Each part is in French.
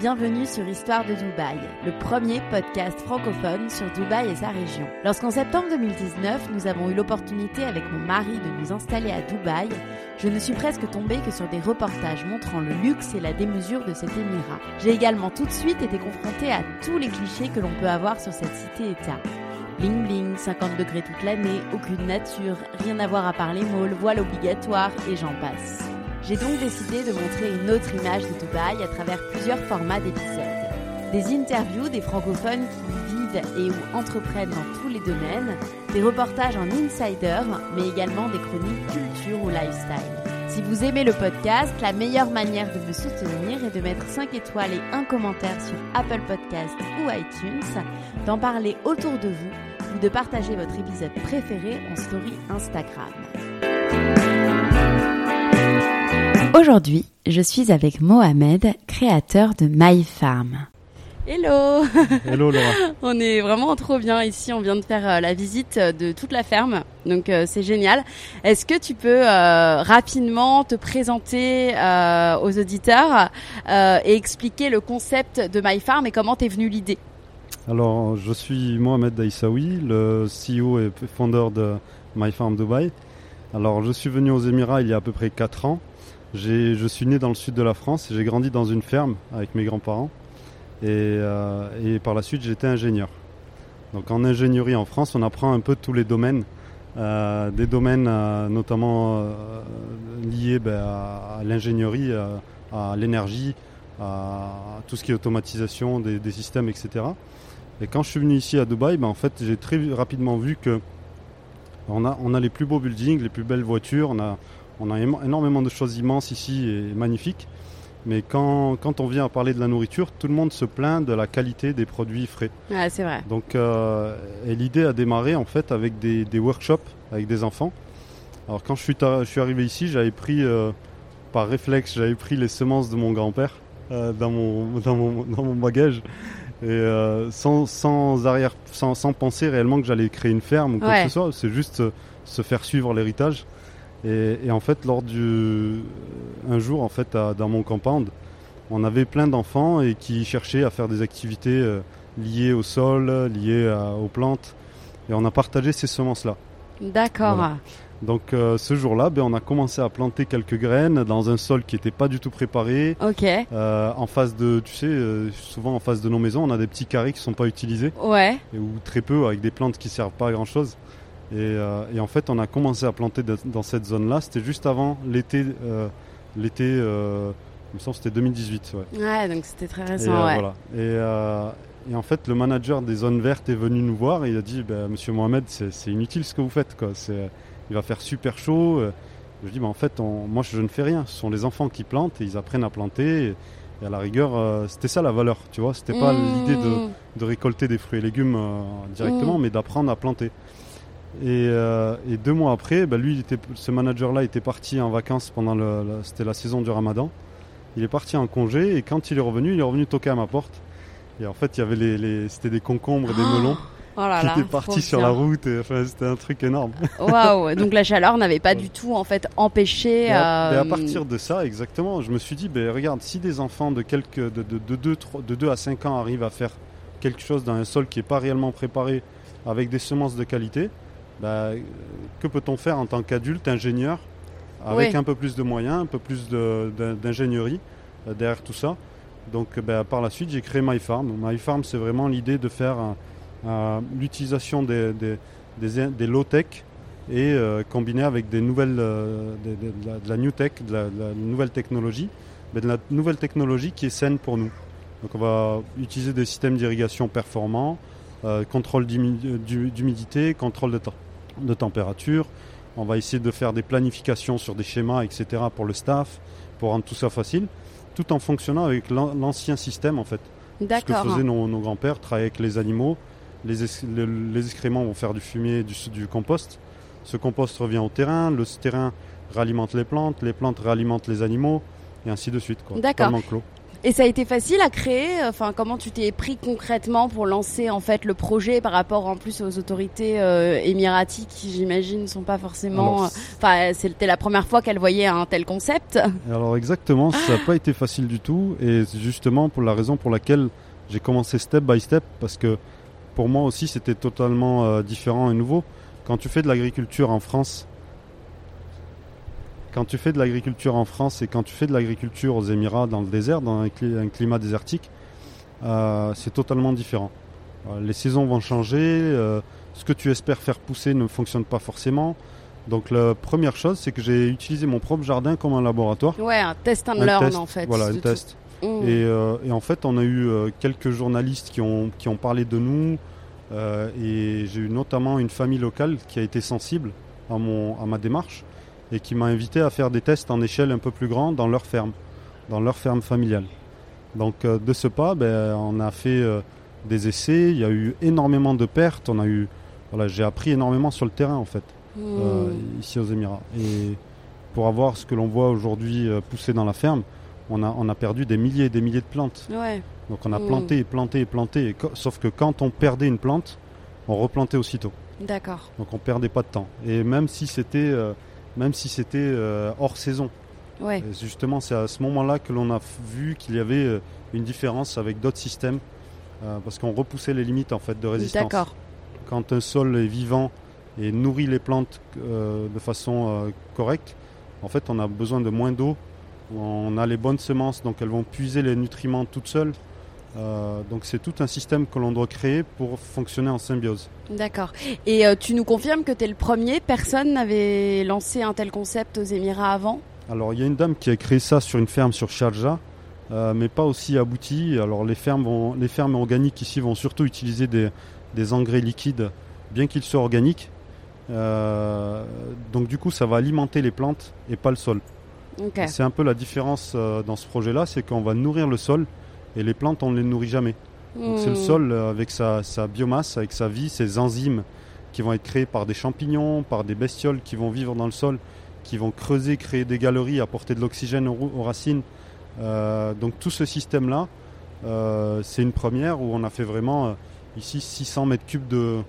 Bienvenue sur Histoire de Dubaï, le premier podcast francophone sur Dubaï et sa région. Lorsqu'en septembre 2019, nous avons eu l'opportunité avec mon mari de nous installer à Dubaï, je ne suis presque tombée que sur des reportages montrant le luxe et la démesure de cet émirat. J'ai également tout de suite été confrontée à tous les clichés que l'on peut avoir sur cette cité-État. Bling bling, 50 degrés toute l'année, aucune nature, rien à voir à part les malls, voile obligatoire et j'en passe. J'ai donc décidé de montrer une autre image de Dubaï à travers plusieurs formats d'épisodes. Des interviews des francophones qui vivent et ou entreprennent dans tous les domaines, des reportages en insider, mais également des chroniques culture ou lifestyle. Si vous aimez le podcast, la meilleure manière de me soutenir est de mettre 5 étoiles et un commentaire sur Apple Podcast ou iTunes, d'en parler autour de vous ou de partager votre épisode préféré en story Instagram. Aujourd'hui, je suis avec Mohamed, créateur de My Farm. Hello Hello Laura. On est vraiment trop bien ici, on vient de faire euh, la visite de toute la ferme, donc euh, c'est génial. Est-ce que tu peux euh, rapidement te présenter euh, aux auditeurs euh, et expliquer le concept de My Farm et comment t'es venue l'idée? Alors, je suis Mohamed Daïsaoui, le CEO et fondeur de My Farm Dubai. Alors, je suis venu aux Émirats il y a à peu près 4 ans. Je suis né dans le sud de la France j'ai grandi dans une ferme avec mes grands-parents. Et, euh, et par la suite, j'étais ingénieur. Donc, en ingénierie en France, on apprend un peu tous les domaines. Euh, des domaines euh, notamment liés ben, à, l'ingénierie, à l'énergie, à tout ce qui est automatisation des, systèmes, etc. Et quand je suis venu ici à Dubaï, ben, en fait, j'ai très rapidement vu que on a les plus beaux buildings, les plus belles voitures, on a, on a énormément de choses immenses ici et magnifiques. Mais quand, quand on vient à parler de la nourriture, tout le monde se plaint de la qualité des produits frais. C'est vrai. Donc, euh, et l'idée a démarré en fait avec des, des workshops avec des enfants. Alors quand je suis, ta- je suis arrivé ici, j'avais pris euh, par réflexe, j'avais pris les semences de mon grand-père euh, dans, mon, dans, mon, dans mon bagage. Et sans, sans arrière, sans, sans penser réellement que j'allais créer une ferme ou quoi Ouais. que ce soit, c'est juste se faire suivre l'héritage. Et, et en fait, lors du, un jour, en fait, à- dans mon compound, on avait plein d'enfants et qui cherchaient à faire des activités euh, liées au sol, liées à- aux plantes. Et on a partagé ces semences-là. D'accord. Voilà. Donc euh, ce jour-là, ben, on a commencé à planter quelques graines dans un sol qui n'était pas du tout préparé. Ok. Euh, en face de, tu sais, euh, souvent en face de nos maisons, on a des petits carrés qui sont pas utilisés Ouais. ou très peu avec des plantes qui servent pas à grand chose. Et, euh, et en fait, on a commencé à planter de- dans cette zone-là. C'était juste avant l'été, euh, l'été, euh, il me semble que c'était 2018. Ouais. Ouais, donc c'était très Et, récent, euh, ouais. voilà. et, et en fait, le manager des zones vertes est venu nous voir et il a dit bah, Monsieur Mohamed, c'est inutile ce que vous faites. Quoi. Il va faire super chaud. Je dis bah, En fait, on- moi je ne fais rien. Ce sont les enfants qui plantent et ils apprennent à planter. Et, et à la rigueur, c'était ça la valeur. Tu vois, c'était pas Mmh. l'idée de, de récolter des fruits et légumes directement, Mm. mais d'apprendre à planter. Et, euh, et deux mois après, bah, lui, il était, ce manager-là était parti en vacances pendant le, le- c'était la saison du Ramadan. Il est parti en congé et quand il est revenu, il est revenu toquer à ma porte. Et en fait, il y avait les, les- c'était des concombres et des melons Oh là qui là, étaient trop partis sur bien. la route. Et, enfin, c'était un truc énorme. Waouh, donc la chaleur n'avait pas du tout en fait empêché. Et à, et à euh, partir de ça, exactement, je me suis dit, ben, regarde, si des enfants de, quelques, de, de, de, 2, de 2 à 5 ans arrivent à faire quelque chose dans un sol qui n'est pas réellement préparé avec des semences de qualité, ben, que peut-on faire en tant qu'adulte, ingénieur, avec un peu plus de moyens, un peu plus de- d'ingénierie euh, derrière tout ça? Donc ben, par la suite, j'ai créé My Farm. My Farm, c'est vraiment l'idée de faire euh, l'utilisation des, des, des, des low-tech et euh, combiné avec des nouvelles, euh, de, la, de la new tech, de la, la nouvelle technologie, mais de la nouvelle technologie qui est saine pour nous. Donc on va utiliser des systèmes d'irrigation performants, euh, contrôle d'humi- d'hu- d'humidité, contrôle de, tem- de température. On va essayer de faire des planifications sur des schémas, etc. pour le staff, pour rendre tout ça facile, tout en fonctionnant avec l'an- l'ancien système en fait. Ce que faisaient nos, nos grands-pères, travailler avec les animaux. Les, les excréments vont faire du fumier, du, du compost. Ce compost revient au terrain, le terrain réalimente les plantes, les plantes réalimentent les animaux, et ainsi de suite. D'accord. Et ça a été facile à créer. Enfin, comment tu t'es pris concrètement pour lancer en fait le projet par rapport en plus aux autorités euh, émiraties qui, j'imagine, sont pas forcément. Euh, Enfin, c'était la première fois qu'elles voyaient un tel concept. Alors exactement, ça n'a pas été facile du tout, et c'est justement pour la raison pour laquelle j'ai commencé step by step, parce que pour moi aussi c'était totalement euh, différent et nouveau. Quand tu fais de l'agriculture en France, quand tu fais de l'agriculture en France et quand tu fais de l'agriculture aux Émirats, dans le désert, dans un, cli- un climat désertique, euh, c'est totalement différent. Euh, les saisons vont changer, euh, ce que tu espères faire pousser ne fonctionne pas forcément. Donc la première chose, c'est que j'ai utilisé mon propre jardin comme un laboratoire. Ouais, un test and Un learn test, en fait. Voilà, un test. Mmh. Et, et en fait, on a eu quelques journalistes qui ont, qui ont parlé de nous. et j'ai eu notamment une famille locale qui a été sensible à, mon, à ma démarche et qui m'a invité à faire des tests en échelle un peu plus grande dans leur ferme, dans leur ferme familiale. Donc euh, de ce pas, ben, on a fait euh, des essais. Il y a eu énormément de pertes. On a eu, voilà, j'ai appris énormément sur le terrain en fait Mmh. euh, ici aux Émirats. Et pour avoir ce que l'on voit aujourd'hui pousser dans la ferme, on a, on a perdu des milliers et des milliers de plantes. Ouais. Donc on a Mm. planté et planté et planté. et sauf que quand on perdait une plante, on replantait aussitôt. D'accord. Donc on perdait pas de temps. Et même si c'était même si c'était euh, hors saison. Ouais. Justement, c'est à ce moment-là que l'on a vu qu'il y avait euh, une différence avec d'autres systèmes. euh, parce qu'on repoussait les limites en fait de résistance D'accord. quand un sol est vivant et nourrit les plantes euh, de façon correcte, en fait, on a besoin de moins d'eau. On a les bonnes semences, donc elles vont puiser les nutriments toutes seules. Euh, donc c'est tout un système que l'on doit créer pour fonctionner en symbiose. D'accord. Et euh, tu nous confirmes que tu es le premier? Personne n'avait lancé un tel concept aux Émirats avant? Alors il y a une dame qui a créé ça sur une ferme sur Sharjah, euh, mais pas aussi abouti. Alors les fermes, vont, les fermes organiques ici vont surtout utiliser des, des engrais liquides, bien qu'ils soient organiques. Donc du coup ça va alimenter les plantes et pas le sol. Ok. C'est un peu la différence dans ce projet-là, c'est qu'on va nourrir le sol et les plantes on ne les nourrit jamais. Donc c'est le Mmh. sol euh, avec sa, sa biomasse, avec sa vie, ses enzymes qui vont être créés par des champignons, par des bestioles qui vont vivre dans le sol, qui vont creuser, créer des galeries, apporter de l'oxygène aux, racines. Euh, donc tout ce système-là, euh, c'est une première où on a fait vraiment euh, ici 600 mètres cubes de,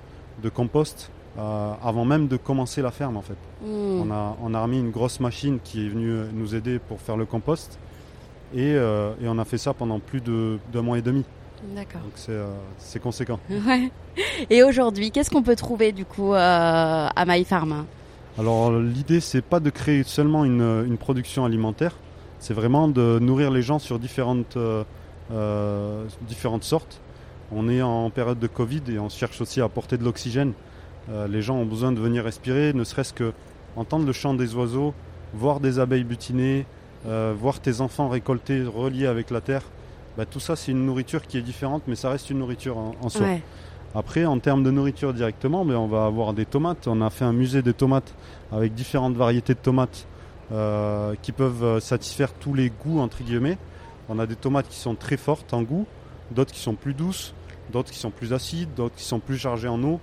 de compost euh, avant même de commencer la ferme en fait. Mmh. On a, on a remis une grosse machine qui est venue nous aider pour faire le compost. Et, euh, et on a fait ça pendant plus de- d'un mois et demi. D'accord. Donc c'est euh, conséquent. Ouais. Et aujourd'hui, qu'est-ce qu'on peut trouver du coup euh, à My Farm Alors l'idée c'est pas de créer seulement une, une production alimentaire, c'est vraiment de nourrir les gens sur différentes, euh, différentes sortes. On est en période de Covid et on cherche aussi à apporter de l'oxygène. Les gens ont besoin de venir respirer, ne serait-ce que entendre le chant des oiseaux, voir des abeilles butiner, euh, voir tes enfants récolter, reliés avec la terre. Bah, tout ça c'est une nourriture qui est différente mais ça reste une nourriture en, en soi. Ouais. Après, en termes de nourriture directement, mais on va avoir des tomates. On a fait un musée des tomates avec différentes variétés de tomates euh, qui peuvent euh, satisfaire tous les goûts, entre guillemets. On a des tomates qui sont très fortes en goût, d'autres qui sont plus douces, d'autres qui sont plus acides, d'autres qui sont plus chargées en eau.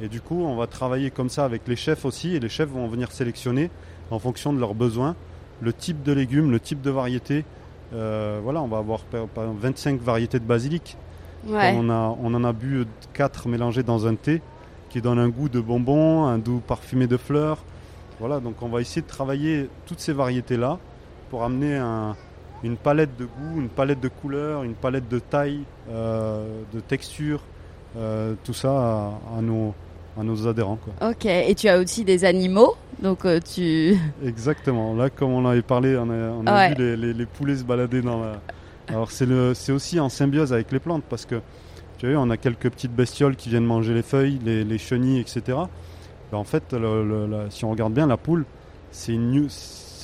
Et du coup, on va travailler comme ça avec les chefs aussi, et les chefs vont venir sélectionner en fonction de leurs besoins le type de légumes, le type de variété. Euh, voilà, on va avoir par par exemple 25 variétés de basilic. Ouais. On, a, on en a bu 4 mélangés dans un thé qui donne un goût de bonbon, un goût parfumé de fleurs. Voilà, donc on va essayer de travailler toutes ces variétés-là pour amener un- une palette de goût, une palette de couleurs, une palette de taille, euh, de texture, euh, tout ça à, à nos, à nos adhérents. Quoi. Ok. Et tu as aussi des animaux, donc euh, tu. Exactement. Là, comme on avait parlé, on a, on a Ouais. vu les, les- les poulets se balader dans la. Alors, c'est le- c'est aussi en symbiose avec les plantes parce que tu vu, on a quelques petites bestioles qui viennent manger les feuilles, les, les chenilles, etc. Ben, en fait, le- le- la- si on regarde bien, la poule, c'est une,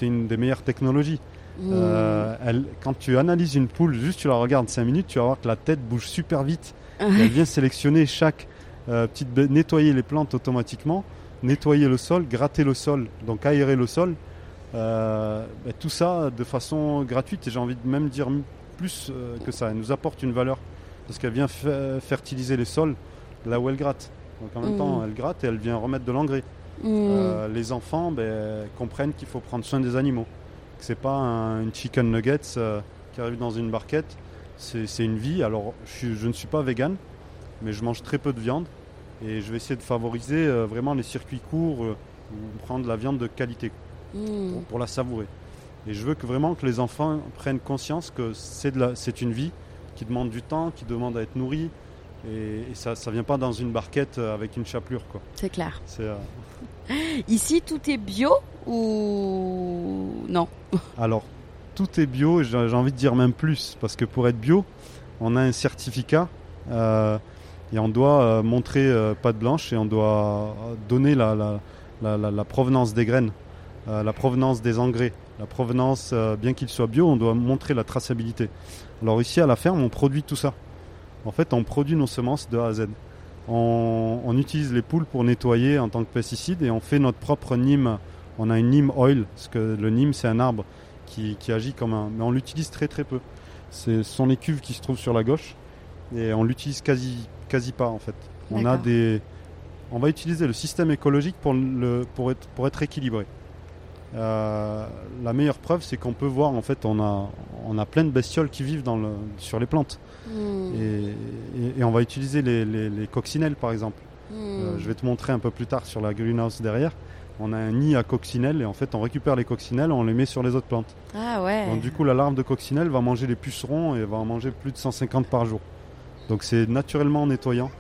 une des meilleures technologies. Mmh. Euh, elle, quand tu analyses une poule, juste tu la regardes 5 minutes, tu vas voir que la tête bouge super vite. Elle vient sélectionner chaque euh, petite nettoyer les plantes automatiquement, nettoyer le sol, gratter le sol, donc aérer le sol. Euh, ben, tout ça de façon gratuite et j'ai envie de même dire plus euh, que ça. Elle nous apporte une valeur parce qu'elle vient fe- fertiliser les sols là où elle gratte. Donc en même temps, elle gratte et elle vient remettre de l'engrais. Mmh. Euh, les enfants ben, comprennent qu'il faut prendre soin des animaux. Que c'est pas un, une chicken nuggets euh, qui arrive dans une barquette. C'est une vie. Alors, je ne suis pas vegan, mais je mange très peu de viande et je vais essayer de favoriser euh, vraiment les circuits courts euh, ou prendre de la viande de qualité Mmh. pour, pour la savourer. Et je veux que vraiment que les enfants prennent conscience que c'est une vie qui demande du temps, qui demande à être nourrie. Et, et ça ne vient pas dans une barquette euh, avec une chapelure. C'est clair. Euh, Ici, tout est bio ou non? Alors, tout est bio, et j'ai j'ai envie de dire même plus, parce que pour être bio, on a un certificat euh, et on doit euh, montrer euh, pâte blanche et on doit donner la, provenance des graines, euh, la provenance des engrais, la provenance, euh, bien qu'il soit bio, on doit montrer la traçabilité. Alors ici à la ferme, on produit tout ça. En fait, on produit nos semences de A à Z. On, utilise les poules pour nettoyer en tant que pesticide et on fait notre propre Nîmes. On a une Nîmes oil, parce que le Nîmes c'est un arbre qui, qui agit comme un. Mais on l'utilise très très peu. Ce sont les cuves qui se trouvent sur la gauche et on l'utilise quasi, quasi pas en fait. On a des. On va utiliser le système écologique pour, le, pour, être, pour être équilibré. Euh, la meilleure preuve, c'est qu'on peut voir en fait, on a, on a plein de bestioles qui vivent dans le, sur les plantes. Mmh. Et, et- et on va utiliser les, les- les coccinelles par exemple. Mmh. Euh, je vais te montrer un peu plus tard sur la greenhouse derrière. On a un nid à coccinelles et en fait on récupère les coccinelles, on les met sur les autres plantes. Ah ouais. Donc du coup la larve de coccinelle va manger les pucerons et va en manger plus de 150 par jour. Donc c'est naturellement nettoyant.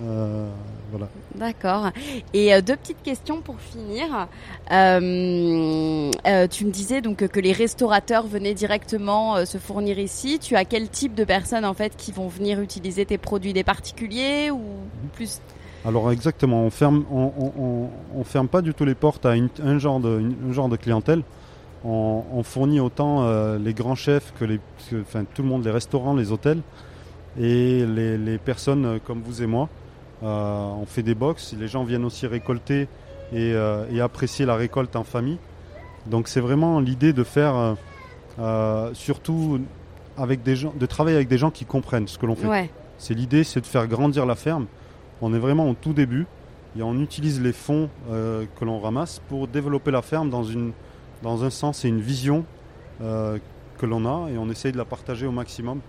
Euh, voilà. D'accord. Et euh, deux petites questions pour finir. Euh, tu me disais donc que les restaurateurs venaient directement se fournir ici. Tu as quel type de personnes en fait qui vont venir utiliser tes produits Des particuliers ou plus? Alors exactement, on ferme, on, on- on- on ferme pas du tout les portes à une- un, genre de, une- un genre de clientèle. On, fournit autant les grands chefs que les, que- enfin tout le monde, les restaurants, les hôtels et les, les personnes euh, comme vous et moi. Euh, on fait des box, les gens viennent aussi récolter et, euh, et apprécier la récolte en famille. Donc c'est vraiment l'idée de faire, surtout avec des gens, de travailler avec des gens qui comprennent ce que l'on fait. Ouais. C'est l'idée, c'est de faire grandir la ferme. On est vraiment au tout début et on utilise les fonds euh, que l'on ramasse pour développer la ferme dans, une, dans un sens et une vision euh, que l'on a et on essaye de la partager au maximum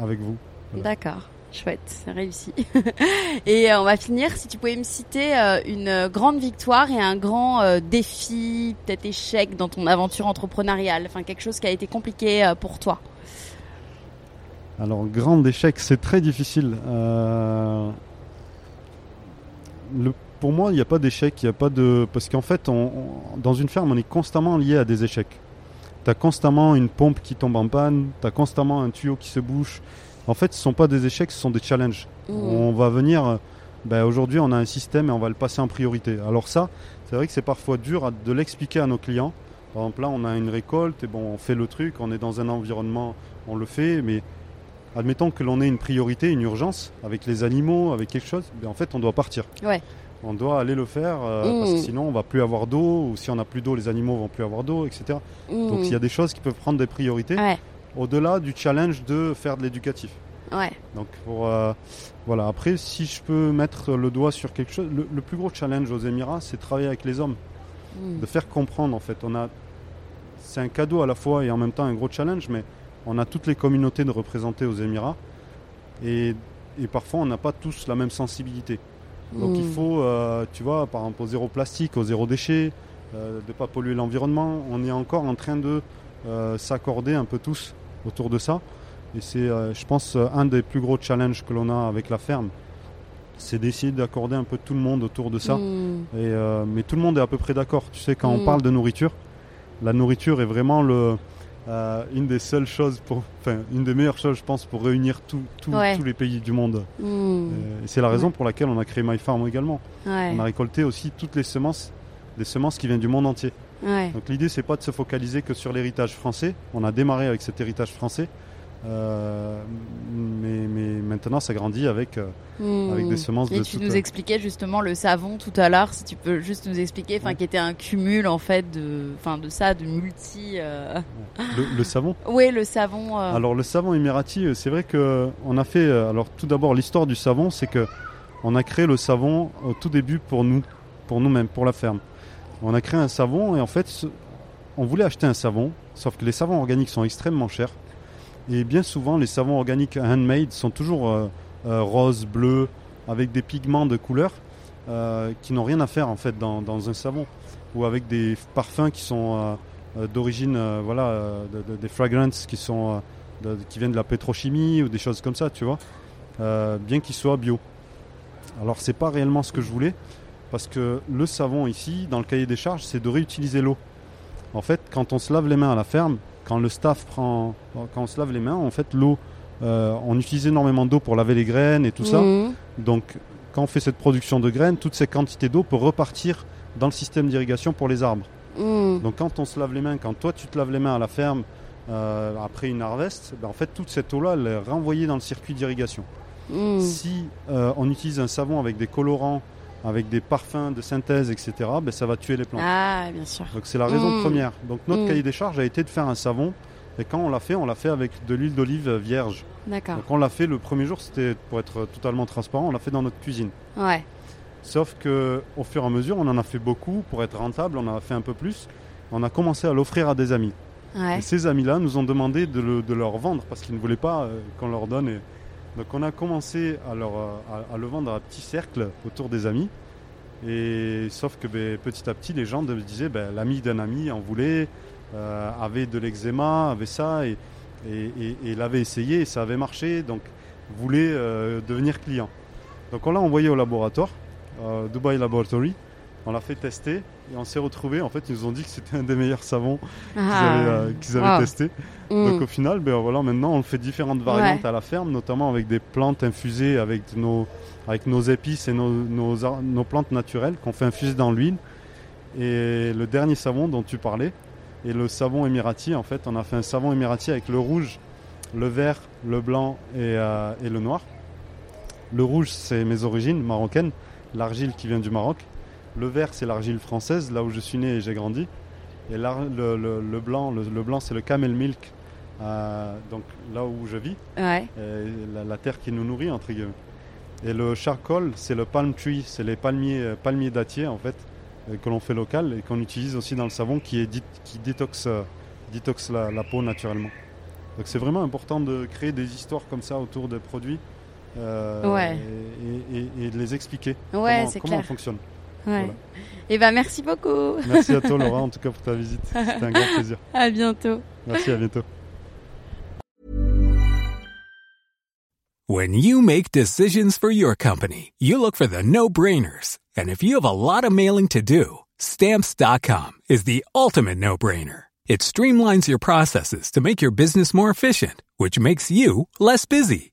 avec vous. Voilà. D'accord. Chouette, c'est réussi. et euh, on va finir, si tu pouvais me citer euh, une euh, grande victoire et un grand euh, défi, peut-être échec dans ton aventure entrepreneuriale, enfin quelque chose qui a été compliqué euh, pour toi. Alors, grand échec, c'est très difficile. Euh, le- pour moi, il n'y a pas d'échec, il y a pas de parce qu'en fait, on- dans une ferme, on est constamment lié à des échecs. Tu as constamment une pompe qui tombe en panne, tu as constamment un tuyau qui se bouche. En fait, ce ne sont pas des échecs, ce sont des challenges. Mmh. On va venir. euh, ben, Aujourd'hui, on a un système et on va le passer en priorité. Alors ça, c'est vrai que c'est parfois dur à- de l'expliquer à nos clients. Par exemple, là, on a une récolte et bon, on fait le truc, on est dans un environnement, on le fait, mais admettons que l'on ait une priorité, une urgence avec les animaux, avec quelque chose, ben, en fait, on doit partir. Ouais. On doit aller le faire euh, parce que Mmh. sinon, on va plus avoir d'eau, ou si on n'a plus d'eau, les animaux vont plus avoir d'eau, etc. Donc, il y a des choses qui peuvent prendre des priorités. Ouais, au-delà du challenge de faire de l'éducatif. ouais. Donc pour euh, voilà. Après, si je peux mettre le doigt sur quelque chose, le, le plus gros challenge aux Émirats, c'est de travailler avec les hommes, Mmh. de faire comprendre en fait. On a, c'est un cadeau à la fois et en même temps un gros challenge, mais on a toutes les communautés de représenter aux Émirats et, et parfois on n'a pas tous la même sensibilité. Donc il Mmh. faut, euh, tu vois, par exemple au zéro plastique, au zéro déchet, euh, de ne pas polluer l'environnement. On est encore en train de euh, s'accorder un peu tous autour de ça. Et c'est, je pense, un des plus gros challenges que l'on a avec la ferme. C'est d'essayer d'accorder un peu tout le monde autour de ça. Mmh. Et, mais tout le monde est à peu près d'accord. Tu sais, quand on parle de nourriture, la nourriture est vraiment le, euh, une des seules choses pour, enfin, une des meilleures choses, je pense, pour réunir tout- tout- Ouais. tous les pays du monde. Hmm. Euh, et c'est la raison Ouais. pour laquelle on a créé My Farm également. Ouais. On a récolté aussi toutes les semences, des semences qui viennent du monde entier. Donc l'idée, c'est pas de se focaliser que sur l'héritage français. On a démarré avec cet héritage français, euh, maintenant, ça grandit avec, euh, Hmm. avec des semences Et de tu toute- nous expliquais justement le savon tout à l'heure, si tu peux juste nous expliquer, enfin Ouais. qui était un cumul en fait de, de ça, de multi. euh, le, le savon. Oui, le savon. euh, Alors le savon émirati, euh, c'est vrai que on a fait. euh, Alors tout d'abord, l'histoire du savon, c'est que on a créé le savon au tout début pour nous, pour nous-mêmes, pour la ferme. On a créé un savon et en fait, on voulait acheter un savon, sauf que les savons organiques sont extrêmement chers. Et bien souvent, les savons organiques handmade sont toujours euh, euh, roses, bleus, avec des pigments de couleur euh, qui n'ont rien à faire en fait dans, dans un savon, ou avec des parfums qui sont d'origine, voilà, de- de- des fragrances qui sont qui viennent de la pétrochimie ou des choses comme ça, tu vois, bien qu'ils soient bio. Alors c'est pas réellement ce que je voulais, parce que le savon ici, dans le cahier des charges, c'est de réutiliser l'eau. En fait, quand on se lave les mains à la ferme, quand le staff prend, quand on se lave les mains, en fait, l'eau, euh, on utilise énormément d'eau pour laver les graines et tout ça. hmm. Donc, quand on fait cette production de graines, toutes ces quantités d'eau peuvent repartir dans le système d'irrigation pour les arbres. Hmm. Donc quand on se lave les mains, quand toi tu te laves les mains à la ferme euh, après une harvest, ben, en fait toute cette eau-là elle est renvoyée dans le circuit d'irrigation. Hmm. Si euh, on utilise un savon avec des colorants, avec des parfums de synthèse, etc., ben, ça va tuer les plantes. Ah, bien sûr. Donc c'est la raison Mm. première. Donc notre Mm. cahier des charges a été de faire un savon. Et quand on l'a fait, on l'a fait avec de l'huile d'olive vierge. D'accord. Donc on l'a fait le premier jour, c'était pour être totalement transparent, on l'a fait dans notre cuisine. Ouais. Sauf que au fur et à mesure, on en a fait beaucoup pour être rentable, on en a fait un peu plus. On a commencé à l'offrir à des amis. Ouais. Et ces amis-là nous ont demandé de, le, de leur vendre parce qu'ils ne voulaient pas euh, qu'on leur donne. Et- Donc on a commencé euh, à, à le vendre à petit cercle autour des amis. Et sauf que ben, petit à petit, les gens de- disaient ben, l'ami d'un ami en voulait, euh, avait de l'eczéma, avait ça, et, l'avait essayé et ça avait marché, donc voulait euh, devenir client. Donc on l'a envoyé au laboratoire, Dubai Laboratory. On l'a fait tester et on s'est retrouvé. En fait, ils nous ont dit que c'était un des meilleurs savons qu'ils Ah. avaient, euh, qu'ils avaient Wow. testé. Hmm. Donc au final, ben voilà, maintenant on fait différentes variantes à la ferme, notamment avec des plantes infusées avec nos, avec nos épices et nos, nos, ar- nos plantes naturelles qu'on fait infuser dans l'huile. Et le dernier savon dont tu parlais, et le savon émirati, en fait, on a fait un savon émirati avec le rouge, le vert, le blanc et, euh, et le noir. Le rouge, c'est mes origines marocaines, l'argile qui vient du Maroc. Le vert, c'est l'argile française, là où je suis né et j'ai grandi. Et l'ar- le, le- le blanc, le, le blanc, c'est le camel milk, euh, donc là où je vis, Ouais. et la, la terre qui nous nourrit entre guillemets. Et le charcoal, c'est le palm tree, c'est les palmiers, euh, palmiers dattiers en fait, euh, que l'on fait local et qu'on utilise aussi dans le savon qui, est dit- qui détoxe, détoxe la, la peau naturellement. Donc c'est vraiment important de créer des histoires comme ça autour des produits euh, Ouais. et, et- et de les expliquer Ouais, comment, comment clair. on fonctionne. Ouais. Voilà. Et ben merci beaucoup. Merci à toi Laura en tout cas pour ta visite, c'était un grand plaisir. À bientôt. Merci, à bientôt. When you make decisions for your company, you look for the no-brainers. And if you have a lot of mailing to do, stamps.com is the ultimate no-brainer. It streamlines your processes to make your business more efficient, which makes you less busy.